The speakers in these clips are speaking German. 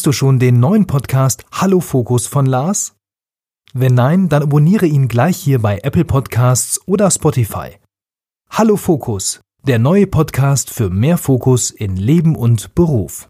Kennst du schon den neuen Podcast Hallo Fokus von Lars? Wenn nein, dann abonniere ihn gleich hier bei Apple Podcasts oder Spotify. Hallo Fokus, der neue Podcast für mehr Fokus in Leben und Beruf.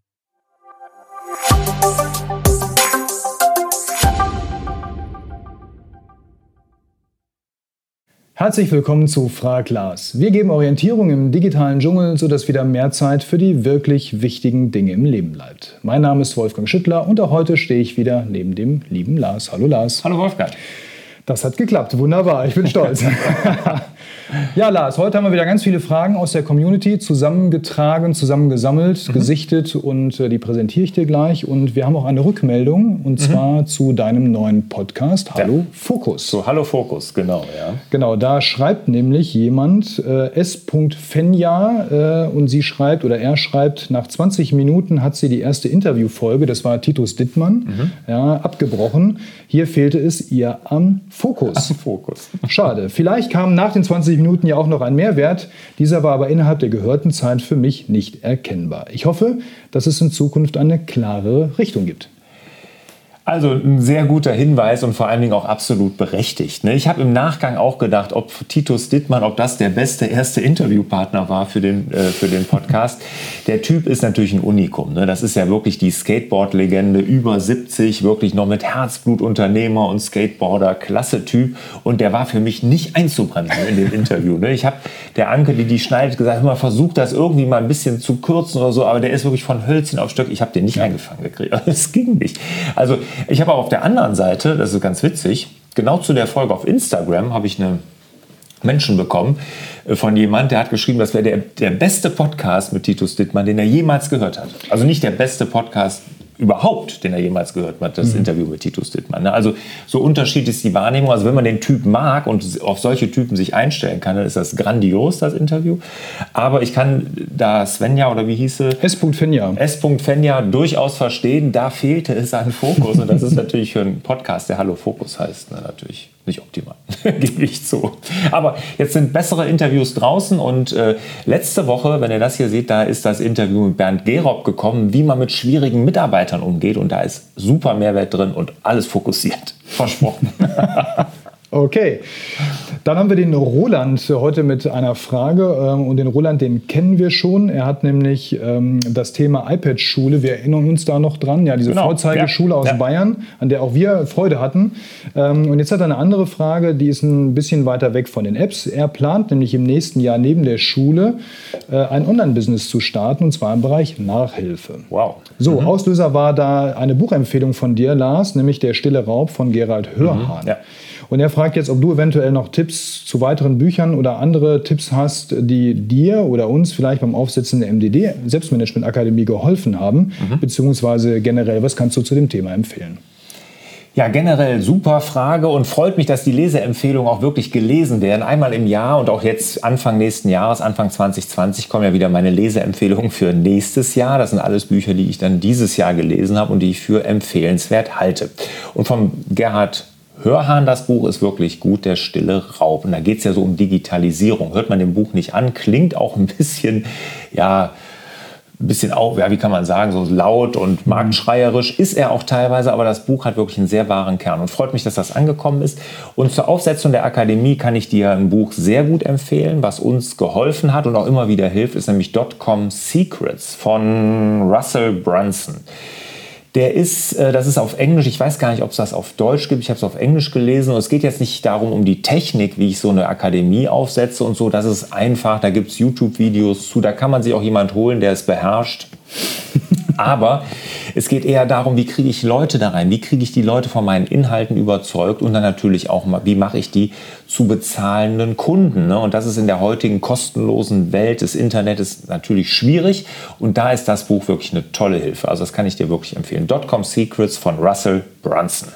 Herzlich willkommen zu Frag Lars. Wir geben Orientierung im digitalen Dschungel, sodass wieder mehr Zeit für die wirklich wichtigen Dinge im Leben bleibt. Mein Name ist Wolfgang Schüttler und auch heute stehe ich wieder neben dem lieben Lars. Hallo Lars. Hallo Wolfgang. Das hat geklappt, wunderbar, ich bin stolz. ja, Lars, heute haben wir wieder ganz viele Fragen aus der Community zusammengetragen, zusammengesammelt, mhm. gesichtet und äh, die präsentiere ich dir gleich. Und wir haben auch eine Rückmeldung und mhm. zwar zu deinem neuen Podcast Hallo ja. Fokus. So, Hallo Fokus, genau, ja. Genau, da schreibt nämlich jemand äh, S.Fenja äh, und sie schreibt oder er schreibt, nach 20 Minuten hat sie die erste Interviewfolge, das war Titus Dittmann, mhm. ja, abgebrochen. Hier fehlte es ihr am Fokus. Fokus. Schade. Vielleicht kam nach den 20 Minuten ja auch noch ein Mehrwert. Dieser war aber innerhalb der gehörten Zeit für mich nicht erkennbar. Ich hoffe, dass es in Zukunft eine klarere Richtung gibt. Also ein sehr guter Hinweis und vor allen Dingen auch absolut berechtigt. Ne? Ich habe im Nachgang auch gedacht, ob Titus Dittmann, ob das der beste erste Interviewpartner war für den, äh, für den Podcast. Der Typ ist natürlich ein Unikum. Ne? Das ist ja wirklich die Skateboard-Legende, über 70, wirklich noch mit Herzblut Unternehmer und Skateboarder, klasse Typ. Und der war für mich nicht einzubremsen in dem Interview. Ne? Ich habe der Anke, die die schneidet, gesagt, immer versucht das irgendwie mal ein bisschen zu kürzen oder so, aber der ist wirklich von Hölzchen auf Stöck. Ich habe den nicht ja. eingefangen gekriegt. Es ging nicht. Also ich habe auch auf der anderen Seite, das ist ganz witzig, genau zu der Folge auf Instagram habe ich eine Menschen bekommen äh, von jemand, der hat geschrieben, das wäre der, der beste Podcast mit Titus Dittmann, den er jemals gehört hat. Also nicht der beste Podcast überhaupt, den er jemals gehört hat, das mhm. Interview mit Titus Dittmann. Ne? Also so unterschiedlich ist die Wahrnehmung. Also wenn man den Typ mag und auf solche Typen sich einstellen kann, dann ist das grandios, das Interview. Aber ich kann da Svenja oder wie hieße? S. Fenja. S. Fenja durchaus verstehen, da fehlte es an Fokus. Und das ist natürlich für einen Podcast, der Hallo Fokus heißt, ne, natürlich nicht optimal, gebe ich zu. Aber jetzt sind bessere Interviews draußen und äh, letzte Woche, wenn ihr das hier seht, da ist das Interview mit Bernd Gerob gekommen, wie man mit schwierigen Mitarbeitern umgeht und da ist super Mehrwert drin und alles fokussiert. Versprochen. Okay, dann haben wir den Roland heute mit einer Frage ähm, und den Roland, den kennen wir schon. Er hat nämlich ähm, das Thema iPad-Schule, wir erinnern uns da noch dran, ja, diese genau. Vorzeigeschule ja. aus ja. Bayern, an der auch wir Freude hatten. Ähm, und jetzt hat er eine andere Frage, die ist ein bisschen weiter weg von den Apps. Er plant nämlich im nächsten Jahr neben der Schule äh, ein Online-Business zu starten und zwar im Bereich Nachhilfe. Wow. So, mhm. Auslöser war da eine Buchempfehlung von dir, Lars, nämlich Der stille Raub von Gerald Hörhahn. Mhm. Ja. Und er fragt jetzt, ob du eventuell noch Tipps zu weiteren Büchern oder andere Tipps hast, die dir oder uns vielleicht beim Aufsetzen der MDD Selbstmanagement Akademie geholfen haben, mhm. beziehungsweise generell, was kannst du zu dem Thema empfehlen? Ja, generell super Frage und freut mich, dass die Leseempfehlungen auch wirklich gelesen werden. Einmal im Jahr und auch jetzt Anfang nächsten Jahres, Anfang 2020, kommen ja wieder meine Leseempfehlungen für nächstes Jahr. Das sind alles Bücher, die ich dann dieses Jahr gelesen habe und die ich für empfehlenswert halte. Und vom Gerhard Hörhahn, das Buch ist wirklich gut, der stille Raub. Und da geht es ja so um Digitalisierung. Hört man dem Buch nicht an, klingt auch ein bisschen, ja, ein bisschen auch, ja, wie kann man sagen, so laut und mhm. marktschreierisch ist er auch teilweise, aber das Buch hat wirklich einen sehr wahren Kern und freut mich, dass das angekommen ist. Und zur Aufsetzung der Akademie kann ich dir ein Buch sehr gut empfehlen, was uns geholfen hat und auch immer wieder hilft, ist nämlich Dotcom Secrets von Russell Brunson. Der ist, äh, das ist auf Englisch, ich weiß gar nicht, ob es das auf Deutsch gibt, ich habe es auf Englisch gelesen. Und es geht jetzt nicht darum, um die Technik, wie ich so eine Akademie aufsetze und so. Das ist einfach, da gibt es YouTube-Videos zu, da kann man sich auch jemand holen, der es beherrscht. Aber es geht eher darum, wie kriege ich Leute da rein, wie kriege ich die Leute von meinen Inhalten überzeugt und dann natürlich auch, wie mache ich die zu bezahlenden Kunden. Ne? Und das ist in der heutigen kostenlosen Welt des Internets natürlich schwierig und da ist das Buch wirklich eine tolle Hilfe. Also das kann ich dir wirklich empfehlen. Dotcom Secrets von Russell Brunson.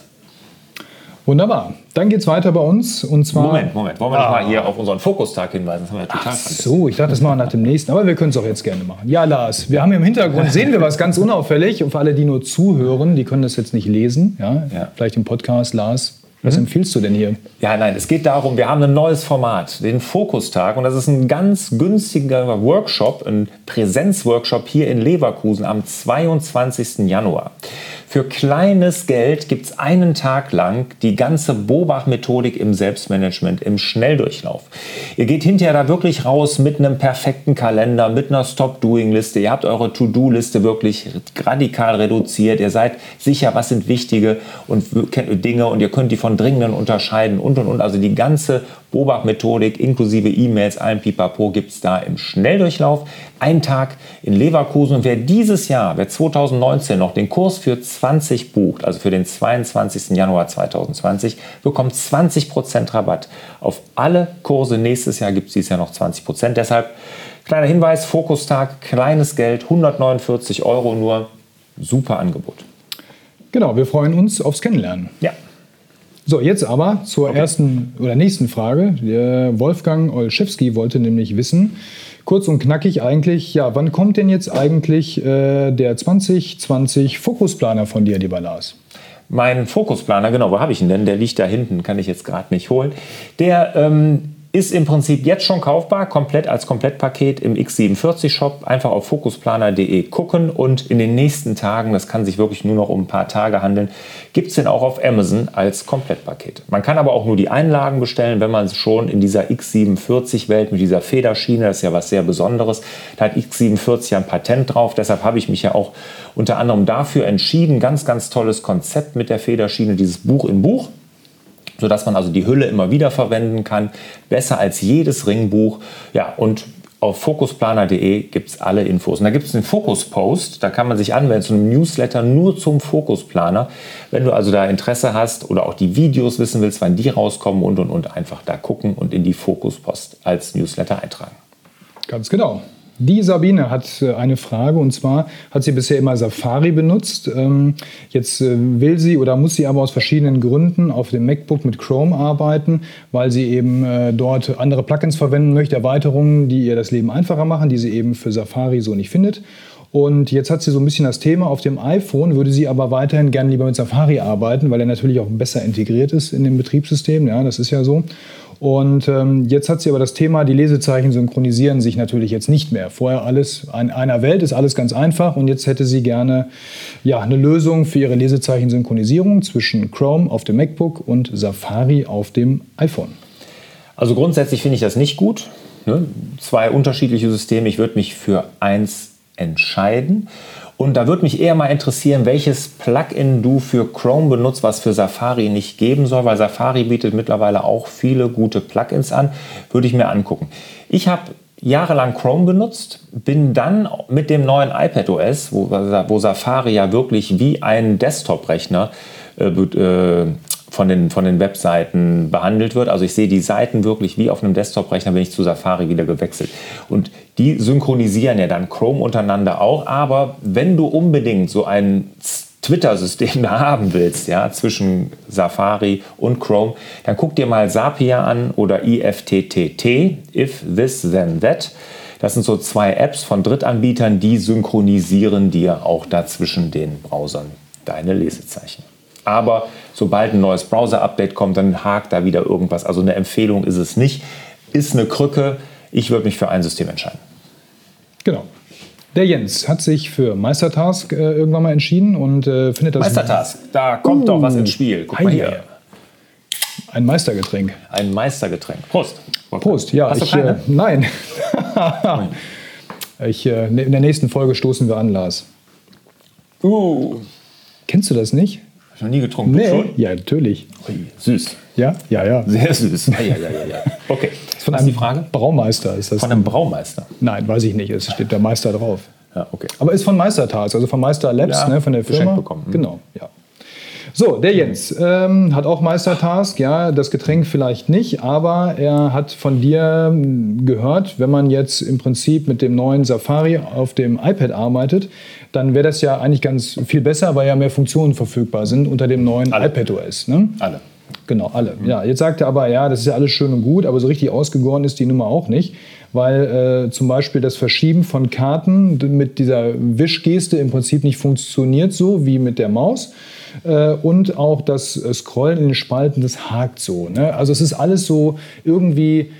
Wunderbar. Dann geht es weiter bei uns. Und zwar Moment, Moment. Wollen wir ah. mal hier auf unseren Fokustag hinweisen? Das Ach so, ich dachte, das machen wir nach dem nächsten. Aber wir können es auch jetzt gerne machen. Ja, Lars, wir haben hier im Hintergrund, sehen wir was ganz unauffällig. Und für alle, die nur zuhören, die können das jetzt nicht lesen. Ja? ja. Vielleicht im Podcast, Lars, Was mhm. empfiehlst du denn hier? Ja, nein, es geht darum, wir haben ein neues Format, den Fokustag. Und das ist ein ganz günstiger Workshop, ein Präsenzworkshop hier in Leverkusen am 22. Januar. Für kleines Geld gibt es einen Tag lang die ganze Bobach-Methodik im Selbstmanagement, im Schnelldurchlauf. Ihr geht hinterher da wirklich raus mit einem perfekten Kalender, mit einer Stop-Doing-Liste. Ihr habt eure To-Do-Liste wirklich radikal reduziert. Ihr seid sicher, was sind wichtige und Dinge und ihr könnt die von dringenden unterscheiden und und und. Also die ganze Bobach-Methodik inklusive E-Mails, allen Pipapo gibt es da im Schnelldurchlauf. Ein Tag in Leverkusen. Und wer dieses Jahr, wer 2019 noch den Kurs für 20 bucht, also für den 22. Januar 2020, bekommt 20% Rabatt. Auf alle Kurse nächstes Jahr gibt es dieses Jahr noch 20%. Deshalb kleiner Hinweis, Fokustag, kleines Geld, 149 Euro nur. Super Angebot. Genau, wir freuen uns aufs Kennenlernen. Ja. So, jetzt aber zur okay. ersten oder nächsten Frage. Der Wolfgang Olszewski wollte nämlich wissen, kurz und knackig eigentlich, ja, wann kommt denn jetzt eigentlich äh, der 2020 Fokusplaner von dir, lieber Lars? Mein Fokusplaner, genau, wo habe ich ihn denn? Der liegt da hinten, kann ich jetzt gerade nicht holen. Der ähm, ist im Prinzip jetzt schon kaufbar, komplett als Komplettpaket im X47-Shop. Einfach auf fokusplaner.de gucken und in den nächsten Tagen, das kann sich wirklich nur noch um ein paar Tage handeln, gibt es den auch auf Amazon als Komplettpaket. Man kann aber auch nur die Einlagen bestellen, wenn man schon in dieser X47-Welt mit dieser Federschiene, das ist ja was sehr Besonderes, da hat X47 ja ein Patent drauf. Deshalb habe ich mich ja auch unter anderem dafür entschieden. Ganz, ganz tolles Konzept mit der Federschiene, dieses Buch in Buch sodass man also die Hülle immer wieder verwenden kann. Besser als jedes Ringbuch. Ja, und auf fokusplaner.de gibt es alle Infos. Und da gibt es einen Fokus-Post, da kann man sich anmelden zu einem Newsletter nur zum Fokusplaner. Wenn du also da Interesse hast oder auch die Videos wissen willst, wann die rauskommen und und und einfach da gucken und in die Fokus-Post als Newsletter eintragen. Ganz genau. Die Sabine hat äh, eine Frage und zwar hat sie bisher immer Safari benutzt. Ähm, jetzt äh, will sie oder muss sie aber aus verschiedenen Gründen auf dem MacBook mit Chrome arbeiten, weil sie eben äh, dort andere Plugins verwenden möchte, Erweiterungen, die ihr das Leben einfacher machen, die sie eben für Safari so nicht findet. Und jetzt hat sie so ein bisschen das Thema auf dem iPhone, würde sie aber weiterhin gerne lieber mit Safari arbeiten, weil er natürlich auch besser integriert ist in dem Betriebssystem. Ja, das ist ja so. Und ähm, jetzt hat sie aber das Thema, die Lesezeichen synchronisieren sich natürlich jetzt nicht mehr. Vorher alles in einer Welt ist alles ganz einfach und jetzt hätte sie gerne ja, eine Lösung für ihre Lesezeichen-Synchronisierung zwischen Chrome auf dem MacBook und Safari auf dem iPhone. Also grundsätzlich finde ich das nicht gut. Ne? Zwei unterschiedliche Systeme. Ich würde mich für eins entscheiden. Und da würde mich eher mal interessieren, welches Plugin du für Chrome benutzt, was für Safari nicht geben soll, weil Safari bietet mittlerweile auch viele gute Plugins an. Würde ich mir angucken. Ich habe jahrelang Chrome benutzt, bin dann mit dem neuen iPad OS, wo, wo Safari ja wirklich wie ein Desktop-Rechner äh, äh, von den, von den Webseiten behandelt wird. Also ich sehe die Seiten wirklich wie auf einem Desktop-Rechner, bin ich zu Safari wieder gewechselt. Und die synchronisieren ja dann Chrome untereinander auch. Aber wenn du unbedingt so ein Twitter-System da haben willst, ja, zwischen Safari und Chrome, dann guck dir mal Zapier an oder IFTTT, If This Then That. Das sind so zwei Apps von Drittanbietern, die synchronisieren dir auch dazwischen den Browsern deine Lesezeichen. Aber sobald ein neues Browser-Update kommt, dann hakt da wieder irgendwas. Also eine Empfehlung ist es nicht. Ist eine Krücke. Ich würde mich für ein System entscheiden. Genau. Der Jens hat sich für Meistertask äh, irgendwann mal entschieden und äh, findet das. Meistertask, da kommt uh, doch was ins Spiel. Guck mal hier. Ein Meistergetränk. Ein Meistergetränk. Prost. Prost, ja. Hast ich, du keine? Äh, nein. ich, äh, in der nächsten Folge stoßen wir an, Lars. Uh. Kennst du das nicht? Hab ich noch nie getrunken. Nee. schon? Ja, natürlich. Ui, süß. Ja, ja, ja. Sehr süß. Ja, ja, ja, ja. Okay. Das ist von einem Frage? Braumeister ist das. Von einem Braumeister? Nein, weiß ich nicht. Es steht der Meister drauf. Ja, okay. Aber ist von Meistertags, also von Meister Labs, ja, ne, von der Firma. Bekommen. Genau, ja. So, der Jens ähm, hat auch Meistertask, ja, das Getränk vielleicht nicht, aber er hat von dir hm, gehört, wenn man jetzt im Prinzip mit dem neuen Safari auf dem iPad arbeitet, dann wäre das ja eigentlich ganz viel besser, weil ja mehr Funktionen verfügbar sind unter dem neuen Alle. iPad OS. Ne? Alle. Genau, alle. Ja, jetzt sagt er aber, ja, das ist ja alles schön und gut, aber so richtig ausgegoren ist die Nummer auch nicht, weil äh, zum Beispiel das Verschieben von Karten mit dieser Wischgeste im Prinzip nicht funktioniert so wie mit der Maus. Äh, und auch das Scrollen in den Spalten, das hakt so. Ne? Also es ist alles so irgendwie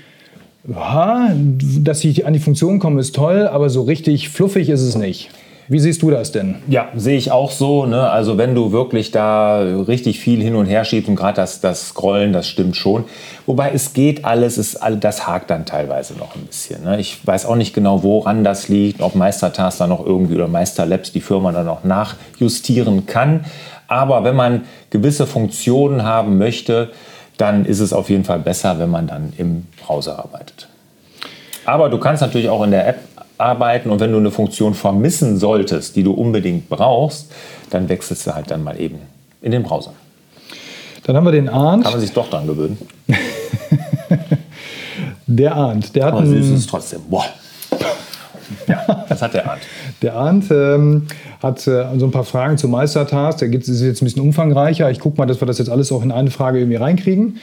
ja, dass ich an die Funktion komme, ist toll, aber so richtig fluffig ist es nicht. Wie siehst du das denn? Ja, sehe ich auch so. Ne? Also wenn du wirklich da richtig viel hin und her schiebst und gerade das, das Scrollen, das stimmt schon. Wobei es geht alles, es, das hakt dann teilweise noch ein bisschen. Ne? Ich weiß auch nicht genau, woran das liegt, ob Meistertask da noch irgendwie oder Meisterlabs die Firma dann noch nachjustieren kann. Aber wenn man gewisse Funktionen haben möchte, dann ist es auf jeden Fall besser, wenn man dann im Browser arbeitet. Aber du kannst natürlich auch in der App arbeiten und wenn du eine Funktion vermissen solltest, die du unbedingt brauchst, dann wechselst du halt dann mal eben in den Browser. Dann haben wir den Arndt. Kann man sich doch dran gewöhnen. der Arndt, der hat. Aber süß ist es trotzdem. Boah. Ja, das hat der Arndt. Der Arndt ähm, hat äh, so ein paar Fragen zu Meistertask. Der ist jetzt ein bisschen umfangreicher. Ich gucke mal, dass wir das jetzt alles auch in eine Frage irgendwie reinkriegen.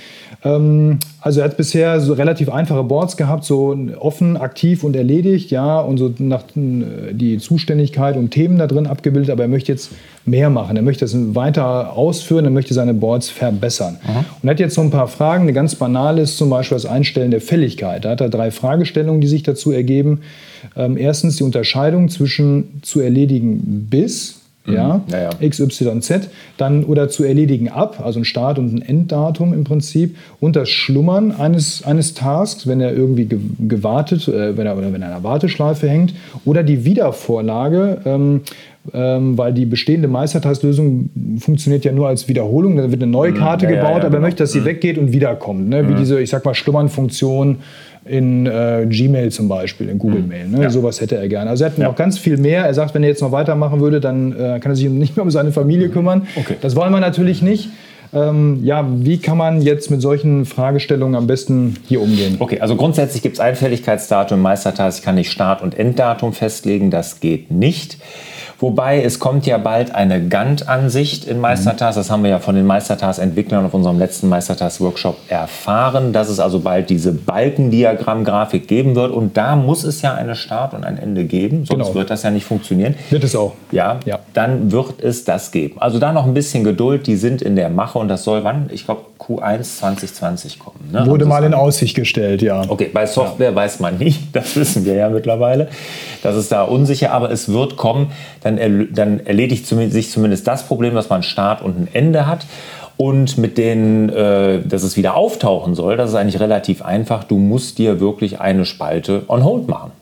Ähm, also er hat bisher so relativ einfache Boards gehabt, so offen, aktiv und erledigt, ja, und so nach äh, die Zuständigkeit und Themen da drin abgebildet. Aber er möchte jetzt mehr machen. Er möchte das weiter ausführen. Er möchte seine Boards verbessern. Mhm. Und er hat jetzt so ein paar Fragen. Eine ganz banale ist zum Beispiel das Einstellen der Fälligkeit. Da hat er drei Fragestellungen, die sich dazu ergeben. Ähm, erstens die Unterscheidung zwischen zu erledigen bis. Ja, ja, ja. XYZ, dann oder zu erledigen ab, also ein Start- und ein Enddatum im Prinzip, und das Schlummern eines, eines Tasks, wenn er irgendwie gewartet, äh, wenn er, oder wenn er in einer Warteschleife hängt, oder die Wiedervorlage, ähm, ähm, weil die bestehende Meistertastlösung funktioniert ja nur als Wiederholung. Da wird eine neue mhm. Karte ja, gebaut, ja, ja, aber er genau. möchte, dass sie mhm. weggeht und wiederkommt. Ne? Wie mhm. diese, ich sag mal, Schlummern-Funktion in äh, Gmail zum Beispiel, in Google mhm. Mail. Ne? Ja. Sowas hätte er gerne. Also er hat ja. noch ganz viel mehr. Er sagt, wenn er jetzt noch weitermachen würde, dann äh, kann er sich nicht mehr um seine Familie mhm. kümmern. Okay. Das wollen wir natürlich nicht. Ähm, ja, wie kann man jetzt mit solchen Fragestellungen am besten hier umgehen? Okay, also grundsätzlich gibt es ein Fälligkeitsdatum im Meistertask. Ich kann nicht Start- und Enddatum festlegen. Das geht nicht. Wobei es kommt ja bald eine Gantt-Ansicht in Meistertask. Das haben wir ja von den Meistertask-Entwicklern auf unserem letzten Meistertask-Workshop erfahren, dass es also bald diese Balkendiagramm-Grafik geben wird. Und da muss es ja eine Start und ein Ende geben, sonst genau. wird das ja nicht funktionieren. Wird es auch. Ja, ja, dann wird es das geben. Also da noch ein bisschen Geduld, die sind in der Mache und das soll wann? Ich glaube Q1 2020 kommen. Ne? Wurde mal in Aussicht gestellt, ja. Okay, bei Software ja. weiß man nicht, das wissen wir ja mittlerweile. Das ist da unsicher, aber es wird kommen. Dann dann, dann erledigt sich zumindest das Problem, dass man Start und ein Ende hat. Und mit denen, äh, dass es wieder auftauchen soll, das ist eigentlich relativ einfach. Du musst dir wirklich eine Spalte on hold machen.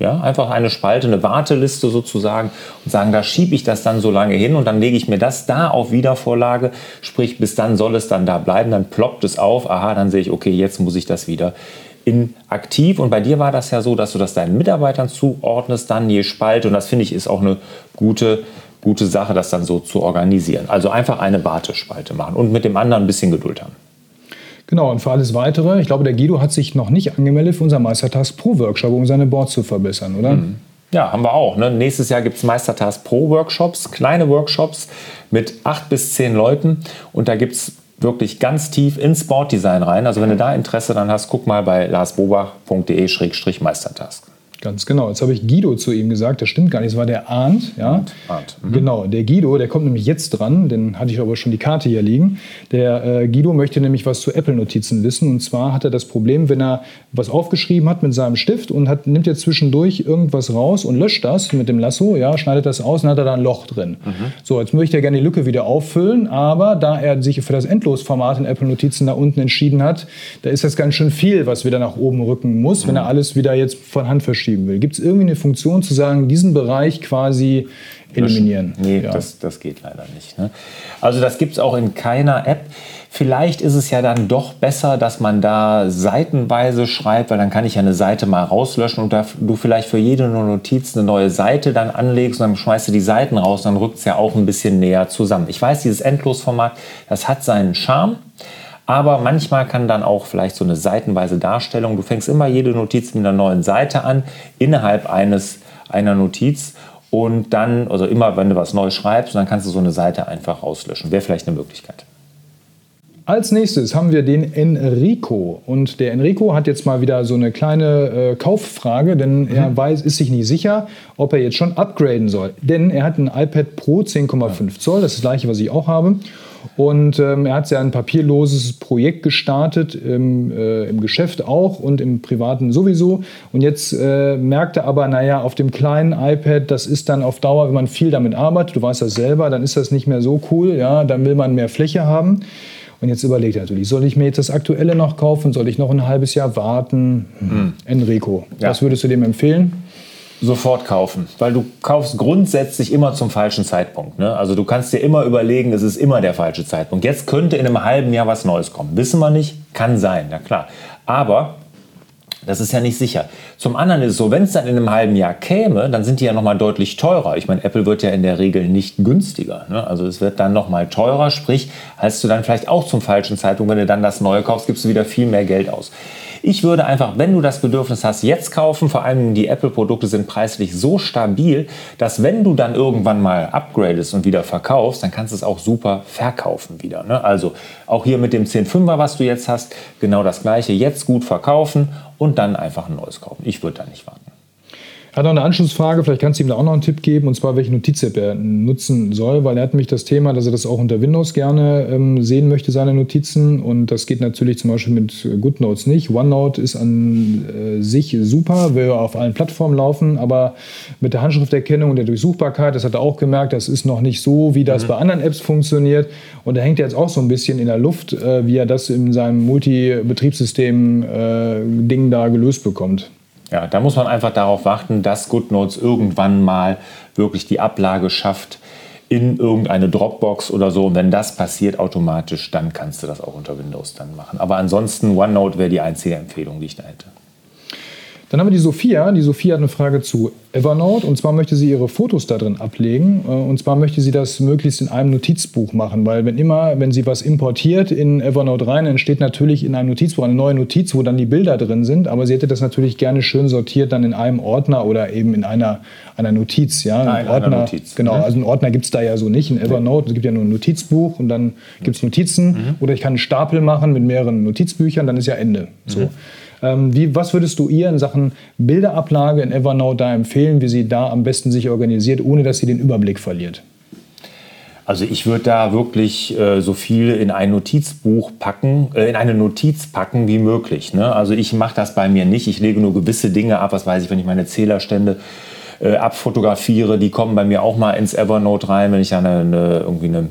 Ja, einfach eine Spalte, eine Warteliste sozusagen und sagen, da schiebe ich das dann so lange hin und dann lege ich mir das da auf Wiedervorlage, sprich bis dann soll es dann da bleiben, dann ploppt es auf, aha, dann sehe ich, okay, jetzt muss ich das wieder in aktiv. Und bei dir war das ja so, dass du das deinen Mitarbeitern zuordnest, dann je Spalte. Und das finde ich ist auch eine gute, gute Sache, das dann so zu organisieren. Also einfach eine Wartespalte machen und mit dem anderen ein bisschen Geduld haben. Genau, und für alles Weitere, ich glaube, der Guido hat sich noch nicht angemeldet für unser Meistertask Pro Workshop, um seine Boards zu verbessern, oder? Mhm. Ja, haben wir auch. Ne? Nächstes Jahr gibt es Meistertask Pro Workshops, kleine Workshops mit acht bis zehn Leuten. Und da gibt es wirklich ganz tief ins Sportdesign rein. Also wenn du da Interesse dann hast, guck mal bei larsbobach.de-meistertask. Ganz genau. Jetzt habe ich Guido zu ihm gesagt, das stimmt gar nicht, es war der Arndt. Ja? Arndt. Mhm. Genau, der Guido, der kommt nämlich jetzt dran, den hatte ich aber schon die Karte hier liegen. Der äh, Guido möchte nämlich was zu Apple-Notizen wissen. Und zwar hat er das Problem, wenn er was aufgeschrieben hat mit seinem Stift und hat, nimmt er zwischendurch irgendwas raus und löscht das mit dem Lasso, ja, schneidet das aus und hat er da ein Loch drin. Mhm. So, jetzt möchte er gerne die Lücke wieder auffüllen, aber da er sich für das Endlosformat in Apple-Notizen da unten entschieden hat, da ist das ganz schön viel, was wieder nach oben rücken muss, mhm. wenn er alles wieder jetzt von Hand verschiebt verschieben will. Gibt es irgendwie eine Funktion zu sagen, diesen Bereich quasi eliminieren? Nee, ja. das, das geht leider nicht. Ne? Also das gibt es auch in keiner App. Vielleicht ist es ja dann doch besser, dass man da seitenweise schreibt, weil dann kann ich ja eine Seite mal rauslöschen und da du vielleicht für jede Notiz eine neue Seite dann anlegst und dann schmeißt du die Seiten raus, dann rückt es ja auch ein bisschen näher zusammen. Ich weiß, dieses Endlosformat, das hat seinen Charme. Aber manchmal kann dann auch vielleicht so eine seitenweise Darstellung, du fängst immer jede Notiz mit einer neuen Seite an, innerhalb eines, einer Notiz und dann, also immer wenn du was Neues schreibst, dann kannst du so eine Seite einfach rauslöschen. Wäre vielleicht eine Möglichkeit. Als nächstes haben wir den Enrico. Und der Enrico hat jetzt mal wieder so eine kleine äh, Kauffrage, denn mhm. er weiß, ist sich nicht sicher, ob er jetzt schon upgraden soll. Denn er hat ein iPad Pro 10,5 Zoll, das ist das gleiche, was ich auch habe. Und ähm, er hat ja ein papierloses Projekt gestartet, im, äh, im, Geschäft auch und im Privaten sowieso. Und jetzt äh, merkt er aber, naja, auf dem kleinen iPad, das ist dann auf Dauer, wenn man viel damit arbeitet, du weißt das selber, dann ist das nicht mehr so cool, ja, dann will man mehr Fläche haben. Und jetzt überlegt er natürlich, soll ich mir jetzt das Aktuelle noch kaufen? Soll ich noch ein halbes Jahr warten? Hm. Enrico, ja. was würdest du dem empfehlen? Sofort kaufen, weil du kaufst grundsätzlich immer zum falschen Zeitpunkt. Ne? Also du kannst dir immer überlegen, es ist immer der falsche Zeitpunkt. Jetzt könnte in einem halben Jahr was Neues kommen. Wissen wir nicht, kann sein, na klar. Aber das ist ja nicht sicher. Zum anderen ist es so, wenn es dann in einem halben Jahr käme, dann sind die ja nochmal deutlich teurer. Ich meine, Apple wird ja in der Regel nicht günstiger. Ne? Also es wird dann nochmal teurer, sprich, hast du dann vielleicht auch zum falschen Zeitpunkt, wenn du dann das Neue kaufst, gibst du wieder viel mehr Geld aus. Ich würde einfach, wenn du das Bedürfnis hast, jetzt kaufen. Vor allem die Apple-Produkte sind preislich so stabil, dass wenn du dann irgendwann mal upgradest und wieder verkaufst, dann kannst du es auch super verkaufen wieder. Ne? Also auch hier mit dem 10.5er, was du jetzt hast, genau das gleiche. Jetzt gut verkaufen und dann einfach ein neues kaufen. Ich würde da nicht warten. Er hat noch eine Anschlussfrage, vielleicht kannst du ihm da auch noch einen Tipp geben, und zwar welche Notiz-App er nutzen soll, weil er hat nämlich das Thema, dass er das auch unter Windows gerne ähm, sehen möchte, seine Notizen. Und das geht natürlich zum Beispiel mit GoodNotes nicht. OneNote ist an äh, sich super, will auf allen Plattformen laufen, aber mit der Handschrifterkennung und der Durchsuchbarkeit, das hat er auch gemerkt, das ist noch nicht so, wie das mhm. bei anderen Apps funktioniert. Und da hängt er jetzt auch so ein bisschen in der Luft, äh, wie er das in seinem Multi-Betriebssystem-Ding äh, da gelöst bekommt. Ja, da muss man einfach darauf warten, dass GoodNotes irgendwann mal wirklich die Ablage schafft in irgendeine Dropbox oder so. Und wenn das passiert automatisch, dann kannst du das auch unter Windows dann machen. Aber ansonsten OneNote wäre die einzige Empfehlung, die ich da hätte. Dann haben wir die Sophia. Die Sophia hat eine Frage zu Evernote und zwar möchte sie ihre Fotos da drin ablegen äh, und zwar möchte sie das möglichst in einem Notizbuch machen, weil wenn immer, wenn sie was importiert in Evernote rein, entsteht natürlich in einem Notizbuch eine neue Notiz, wo dann die Bilder drin sind, aber sie hätte das natürlich gerne schön sortiert dann in einem Ordner oder eben in einer, einer Notiz. Ja? Ein Ordner, Notiz. Genau, mhm. also einen Ordner gibt es da ja so nicht in Evernote, es gibt ja nur ein Notizbuch und dann gibt es Notizen mhm. oder ich kann einen Stapel machen mit mehreren Notizbüchern, dann ist ja Ende. So. Mhm. Ähm, wie, was würdest du ihr in Sachen Bilderablage in Evernote da empfehlen, wie sie da am besten sich organisiert, ohne dass sie den Überblick verliert? Also ich würde da wirklich äh, so viel in ein Notizbuch packen, äh, in eine Notiz packen wie möglich. Ne? Also ich mache das bei mir nicht. Ich lege nur gewisse Dinge ab. Was weiß ich, wenn ich meine Zählerstände äh, abfotografiere, die kommen bei mir auch mal ins Evernote rein, wenn ich da eine, eine, irgendwie eine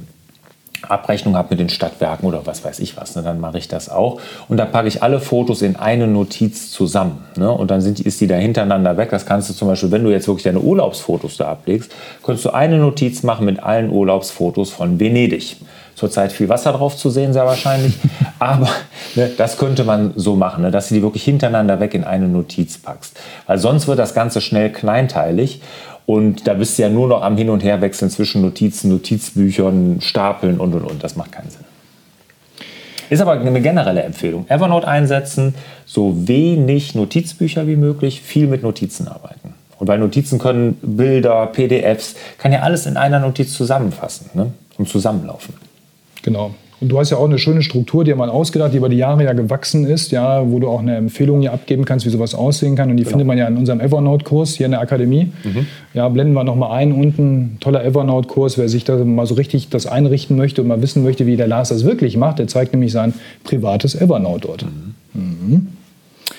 Abrechnung habe mit den Stadtwerken oder was weiß ich was, ne, dann mache ich das auch. Und da packe ich alle Fotos in eine Notiz zusammen. Ne, und dann sind, ist die da hintereinander weg. Das kannst du zum Beispiel, wenn du jetzt wirklich deine Urlaubsfotos da ablegst, könntest du eine Notiz machen mit allen Urlaubsfotos von Venedig. Zurzeit viel Wasser drauf zu sehen, sehr wahrscheinlich. Aber ne, das könnte man so machen, ne, dass du die wirklich hintereinander weg in eine Notiz packst. Weil sonst wird das Ganze schnell kleinteilig. Und da bist du ja nur noch am Hin- und Herwechseln zwischen Notizen, Notizbüchern, Stapeln und und und. Das macht keinen Sinn. Ist aber eine generelle Empfehlung. Evernote einsetzen, so wenig Notizbücher wie möglich, viel mit Notizen arbeiten. Und bei Notizen können Bilder, PDFs, kann ja alles in einer Notiz zusammenfassen ne? und zusammenlaufen. Genau. Und du hast ja auch eine schöne Struktur, die ja mal ausgedacht, die über die Jahre ja gewachsen ist, ja, wo du auch eine Empfehlung hier abgeben kannst, wie sowas aussehen kann. Und die genau. findet man ja in unserem Evernote-Kurs hier in der Akademie. Mhm. Ja, blenden wir nochmal ein unten. Toller Evernote-Kurs, wer sich da mal so richtig das einrichten möchte und mal wissen möchte, wie der Lars das wirklich macht, der zeigt nämlich sein privates Evernote dort. Mhm. Mhm.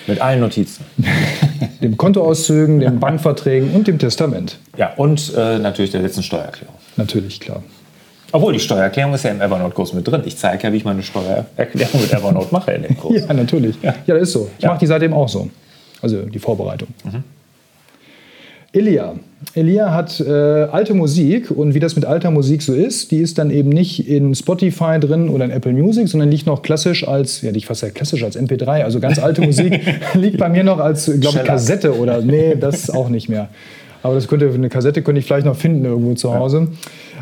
Mit allen Notizen. dem Kontoauszügen, den Bankverträgen und dem Testament. Ja, und äh, natürlich der letzten Steuererklärung. Natürlich, klar. Obwohl, die Steuererklärung ist ja im Evernote-Kurs mit drin. Ich zeige ja, wie ich meine Steuererklärung mit Evernote mache in dem Kurs. ja, natürlich. Ja, ja das ist so. Ich ja. mache die seitdem auch so. Also die Vorbereitung. Mhm. Elia. Elia hat äh, alte Musik und wie das mit alter Musik so ist, die ist dann eben nicht in Spotify drin oder in Apple Music, sondern liegt noch klassisch als, ja, nicht fast ja klassisch als MP3, also ganz alte Musik liegt bei mir noch als, glaube ich, Kassette oder, nee, das auch nicht mehr. Aber das könnte, eine Kassette könnte ich vielleicht noch finden irgendwo zu Hause. Ja.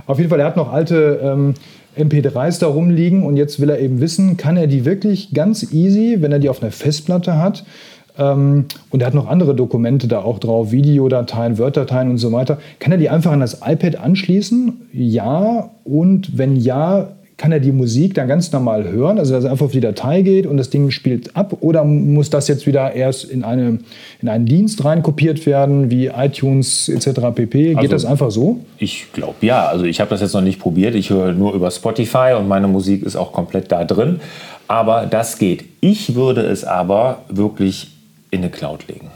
Auf jeden Fall, er hat noch alte ähm, MP3s da rumliegen und jetzt will er eben wissen, kann er die wirklich ganz easy, wenn er die auf einer Festplatte hat, ähm, und er hat noch andere Dokumente da auch drauf, Videodateien, Word-Dateien und so weiter. Kann er die einfach an das iPad anschließen? Ja. Und wenn ja, kann er die Musik dann ganz normal hören, also dass er einfach auf die Datei geht und das Ding spielt ab? Oder muss das jetzt wieder erst in, eine, in einen Dienst reinkopiert werden, wie iTunes etc. pp? Geht Also- das einfach so? Ich glaube ja. Also ich habe das jetzt noch nicht probiert. Ich höre nur über Spotify und meine Musik ist auch komplett da drin. Aber das geht. Ich würde es aber wirklich in eine Cloud legen.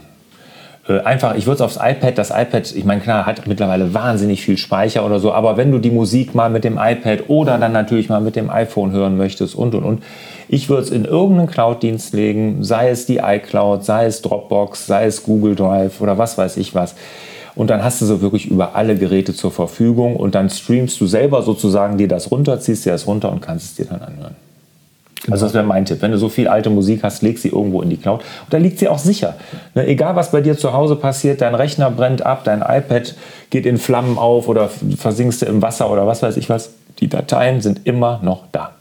Äh, Einfach, ich würde es aufs iPad, das iPad, ich meine, klar, hat mittlerweile wahnsinnig viel Speicher oder so, aber wenn du die Musik mal mit dem iPad oder dann natürlich mal mit dem iPhone hören möchtest und und und, ich würde es in irgendeinen Cloud-Dienst legen, sei es die iCloud, sei es Dropbox, sei es Google Drive oder was weiß ich was. Und dann hast du so wirklich über alle Geräte zur Verfügung und dann streamst du selber sozusagen dir das runter, ziehst dir das runter und kannst es dir dann anhören. Also das wäre mein Tipp. Wenn du so viel alte Musik hast, leg sie irgendwo in die Cloud. Und da liegt sie auch sicher. Ne, egal, was bei dir zu Hause passiert, dein Rechner brennt ab, dein iPad geht in Flammen auf oder versinkst du im Wasser oder was weiß ich was. Die Dateien sind immer noch da.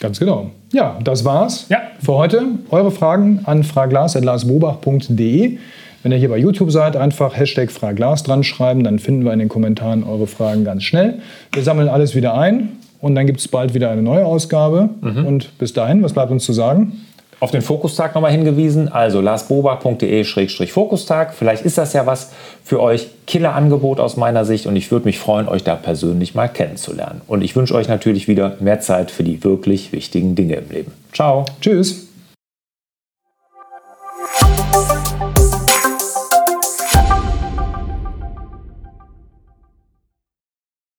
Ganz genau. Ja, das war's Ja. für heute. Eure Fragen an fraglas.larsbobach.de. Wenn ihr hier bei YouTube seid, einfach Hashtag Fraglas dran schreiben, dann finden wir in den Kommentaren eure Fragen ganz schnell. Wir sammeln alles wieder ein und dann gibt es bald wieder eine neue Ausgabe. Und bis dahin, was bleibt uns zu sagen? Auf den Fokustag nochmal hingewiesen, also larsbobach.de-fokustag. Vielleicht ist das ja was für euch. Killer-Angebot aus meiner Sicht und ich würde mich freuen, euch da persönlich mal kennenzulernen. Und ich wünsche euch natürlich wieder mehr Zeit für die wirklich wichtigen Dinge im Leben. Ciao! Tschüss!